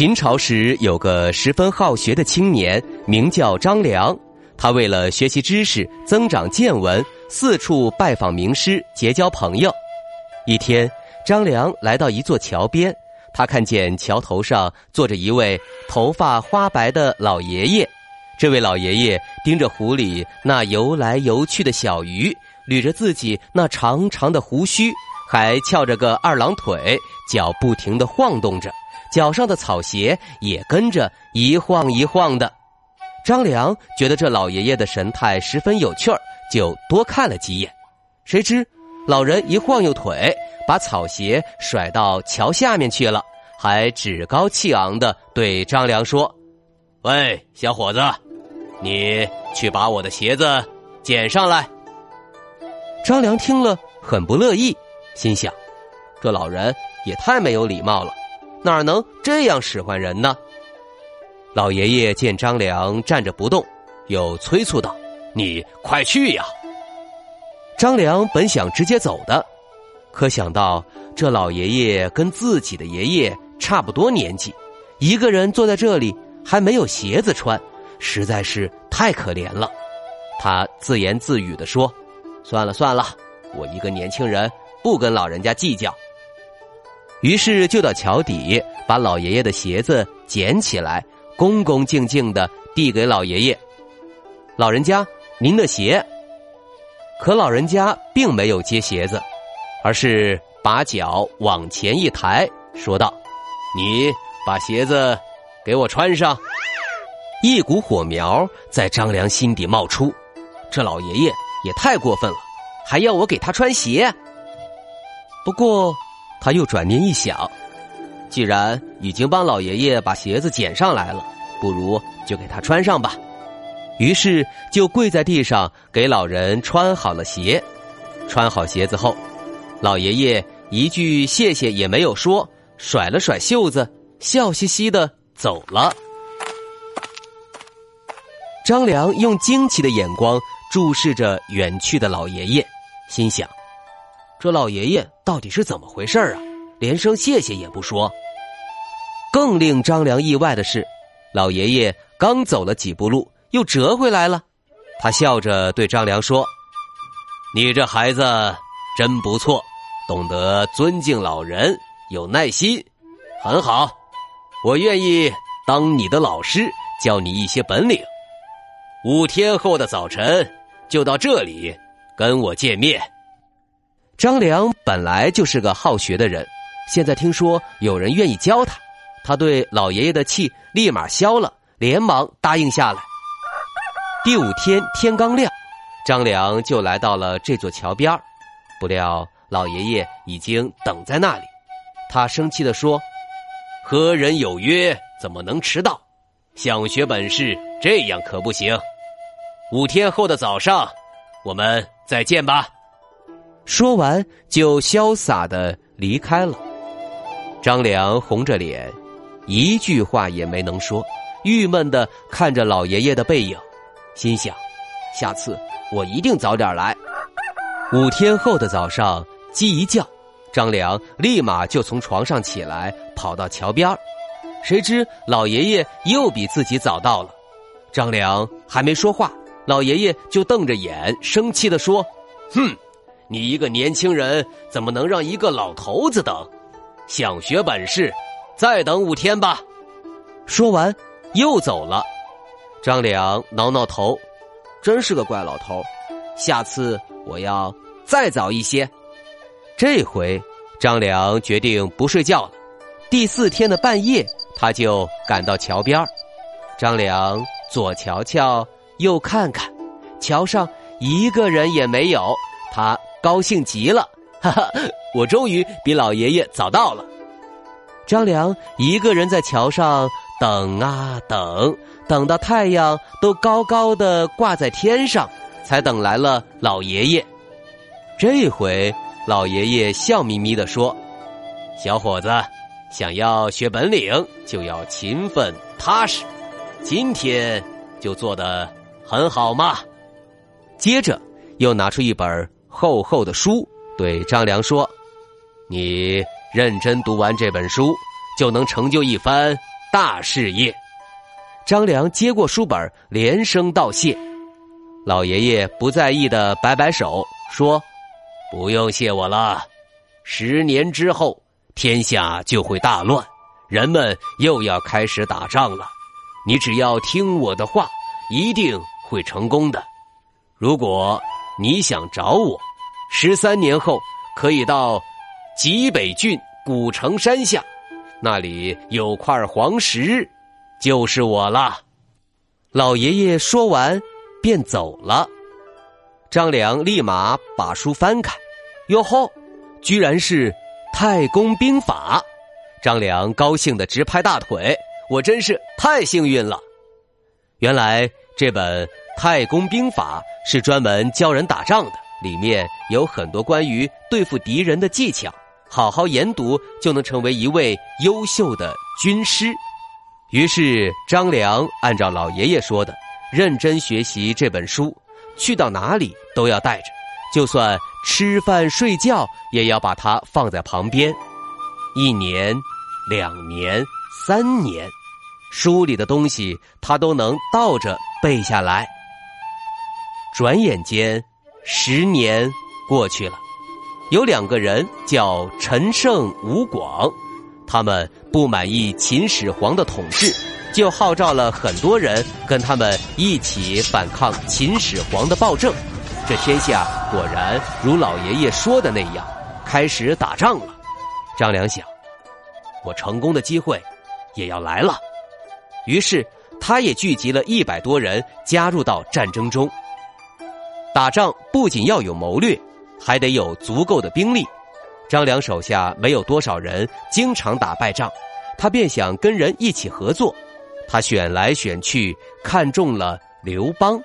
秦朝时有个十分好学的青年，名叫张良。他为了学习知识、增长见闻，四处拜访名师，结交朋友。一天，张良来到一座桥边，他看见桥头上坐着一位头发花白的老爷爷。这位老爷爷盯着湖里那游来游去的小鱼，捋着自己那长长的胡须，还翘着个二郎腿，脚不停的晃动着。脚上的草鞋也跟着一晃一晃的，张良觉得这老爷爷的神态十分有趣儿，就多看了几眼。谁知老人一晃悠腿，把草鞋甩到桥下面去了，还趾高气昂的对张良说：“喂，小伙子，你去把我的鞋子捡上来。”张良听了很不乐意，心想：这老人也太没有礼貌了。哪能这样使唤人呢？老爷爷见张良站着不动，又催促道：“你快去呀！”张良本想直接走的，可想到这老爷爷跟自己的爷爷差不多年纪，一个人坐在这里还没有鞋子穿，实在是太可怜了。他自言自语的说：“算了算了，我一个年轻人，不跟老人家计较。”于是就到桥底，把老爷爷的鞋子捡起来，恭恭敬敬的递给老爷爷。老人家，您的鞋。可老人家并没有接鞋子，而是把脚往前一抬，说道：“你把鞋子给我穿上。”一股火苗在张良心底冒出，这老爷爷也太过分了，还要我给他穿鞋。不过。他又转念一想，既然已经帮老爷爷把鞋子捡上来了，不如就给他穿上吧。于是就跪在地上给老人穿好了鞋。穿好鞋子后，老爷爷一句谢谢也没有说，甩了甩袖子，笑嘻嘻的走了。张良用惊奇的眼光注视着远去的老爷爷，心想。这老爷爷到底是怎么回事啊？连声谢谢也不说。更令张良意外的是，老爷爷刚走了几步路，又折回来了。他笑着对张良说：“你这孩子真不错，懂得尊敬老人，有耐心，很好。我愿意当你的老师，教你一些本领。五天后的早晨，就到这里跟我见面。”张良本来就是个好学的人，现在听说有人愿意教他，他对老爷爷的气立马消了，连忙答应下来。第五天天刚亮，张良就来到了这座桥边不料老爷爷已经等在那里。他生气的说：“和人有约，怎么能迟到？想学本事，这样可不行。五天后的早上，我们再见吧。”说完，就潇洒的离开了。张良红着脸，一句话也没能说，郁闷的看着老爷爷的背影，心想：下次我一定早点来。五天后的早上，鸡一叫，张良立马就从床上起来，跑到桥边谁知老爷爷又比自己早到了。张良还没说话，老爷爷就瞪着眼，生气的说：“哼！”你一个年轻人怎么能让一个老头子等？想学本事，再等五天吧。说完，又走了。张良挠挠头，真是个怪老头。下次我要再早一些。这回，张良决定不睡觉了。第四天的半夜，他就赶到桥边张良左瞧瞧，右看看，桥上一个人也没有。他。高兴极了，哈哈！我终于比老爷爷早到了。张良一个人在桥上等啊等，等到太阳都高高的挂在天上，才等来了老爷爷。这回老爷爷笑眯眯的说：“小伙子，想要学本领，就要勤奋踏实。今天就做得很好嘛。”接着又拿出一本厚厚的书，对张良说：“你认真读完这本书，就能成就一番大事业。”张良接过书本，连声道谢。老爷爷不在意的摆摆手，说。不用谢我了，十年之后天下就会大乱，人们又要开始打仗了。你只要听我的话，一定会成功的。如果你想找我，十三年后可以到济北郡古城山下，那里有块黄石，就是我了。老爷爷说完，便走了。张良立马把书翻开，哟吼，居然是《太公兵法》！张良高兴的直拍大腿，我真是太幸运了。原来这本《太公兵法》是专门教人打仗的，里面有很多关于对付敌人的技巧，好好研读就能成为一位优秀的军师。于是张良按照老爷爷说的，认真学习这本书。去到哪里都要带着，就算吃饭睡觉也要把它放在旁边。一年、两年、三年，书里的东西他都能倒着背下来。转眼间，十年过去了，有两个人叫陈胜、吴广，他们不满意秦始皇的统治。就号召了很多人跟他们一起反抗秦始皇的暴政，这天下果然如老爷爷说的那样，开始打仗了。张良想，我成功的机会也要来了，于是他也聚集了一百多人加入到战争中。打仗不仅要有谋略，还得有足够的兵力。张良手下没有多少人，经常打败仗，他便想跟人一起合作。他选来选去，看中了刘邦。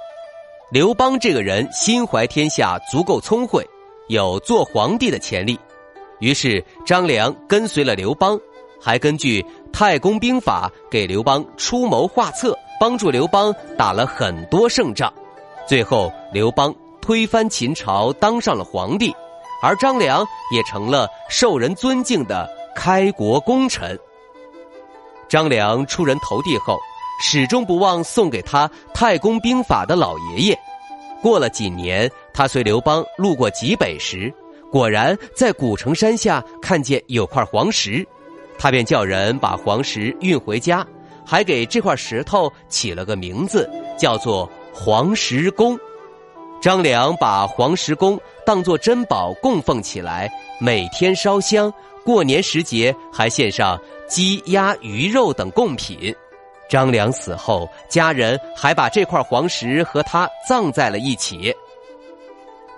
刘邦这个人心怀天下，足够聪慧，有做皇帝的潜力。于是张良跟随了刘邦，还根据《太公兵法》给刘邦出谋划策，帮助刘邦打了很多胜仗。最后，刘邦推翻秦朝，当上了皇帝，而张良也成了受人尊敬的开国功臣。张良出人头地后，始终不忘送给他《太公兵法》的老爷爷。过了几年，他随刘邦路过极北时，果然在古城山下看见有块黄石，他便叫人把黄石运回家，还给这块石头起了个名字，叫做黄石公。张良把黄石公当作珍宝供奉起来，每天烧香，过年时节还献上。鸡鸭鱼肉等贡品，张良死后，家人还把这块黄石和他葬在了一起。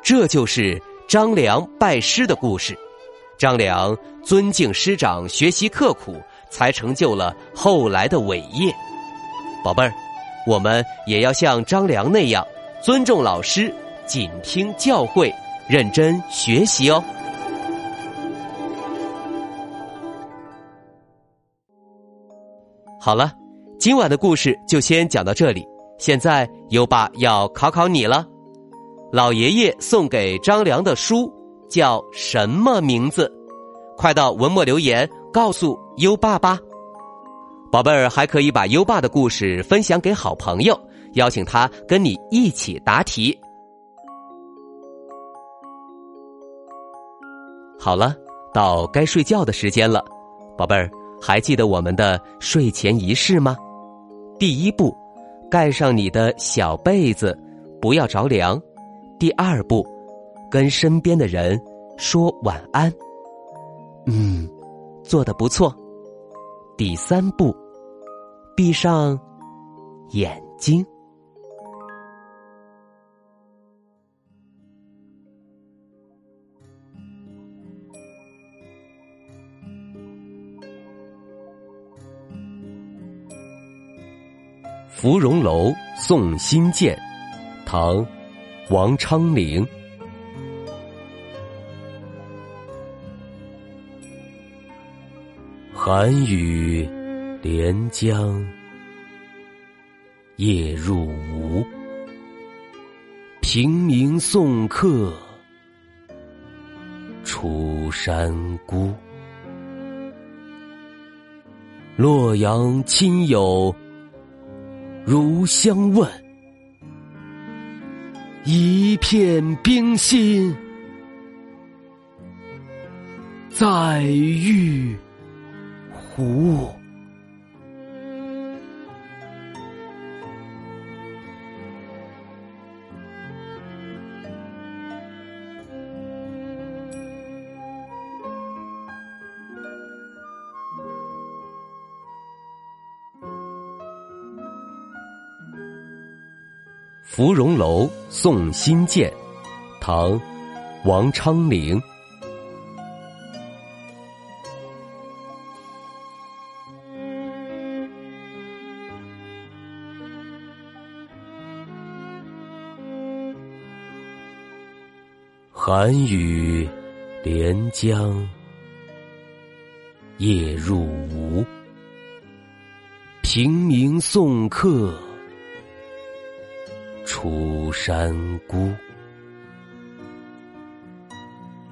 这就是张良拜师的故事。张良尊敬师长，学习刻苦，才成就了后来的伟业。宝贝儿，我们也要像张良那样，尊重老师，谨听教诲，认真学习哦。好了，今晚的故事就先讲到这里。现在优爸要考考你了，老爷爷送给张良的书叫什么名字？快到文末留言告诉优爸吧。宝贝儿还可以把优爸的故事分享给好朋友，邀请他跟你一起答题。好了，到该睡觉的时间了，宝贝儿。还记得我们的睡前仪式吗？第一步，盖上你的小被子，不要着凉。第二步，跟身边的人说晚安。嗯，做的不错。第三步，闭上眼睛。芙蓉楼送辛渐，唐王昌龄。寒雨连江夜入吴，平明送客楚山孤。洛阳亲友。如相问，一片冰心在玉玉壶。芙蓉楼送辛渐，唐·王昌龄。寒雨连江夜入吴，平明送客。楚山孤，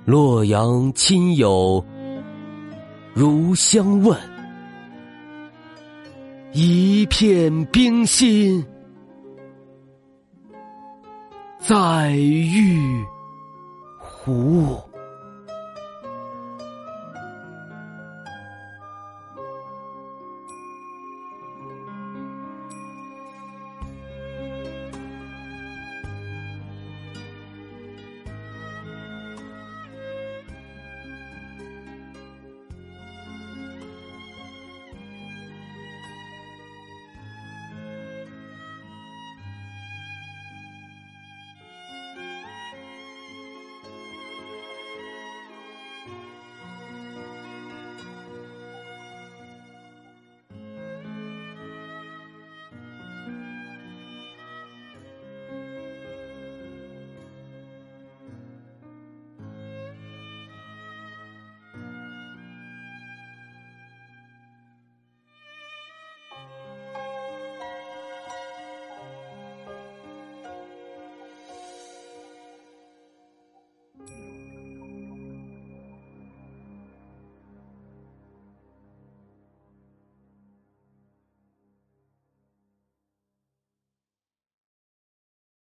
洛阳亲友如相问，一片冰心在玉壶。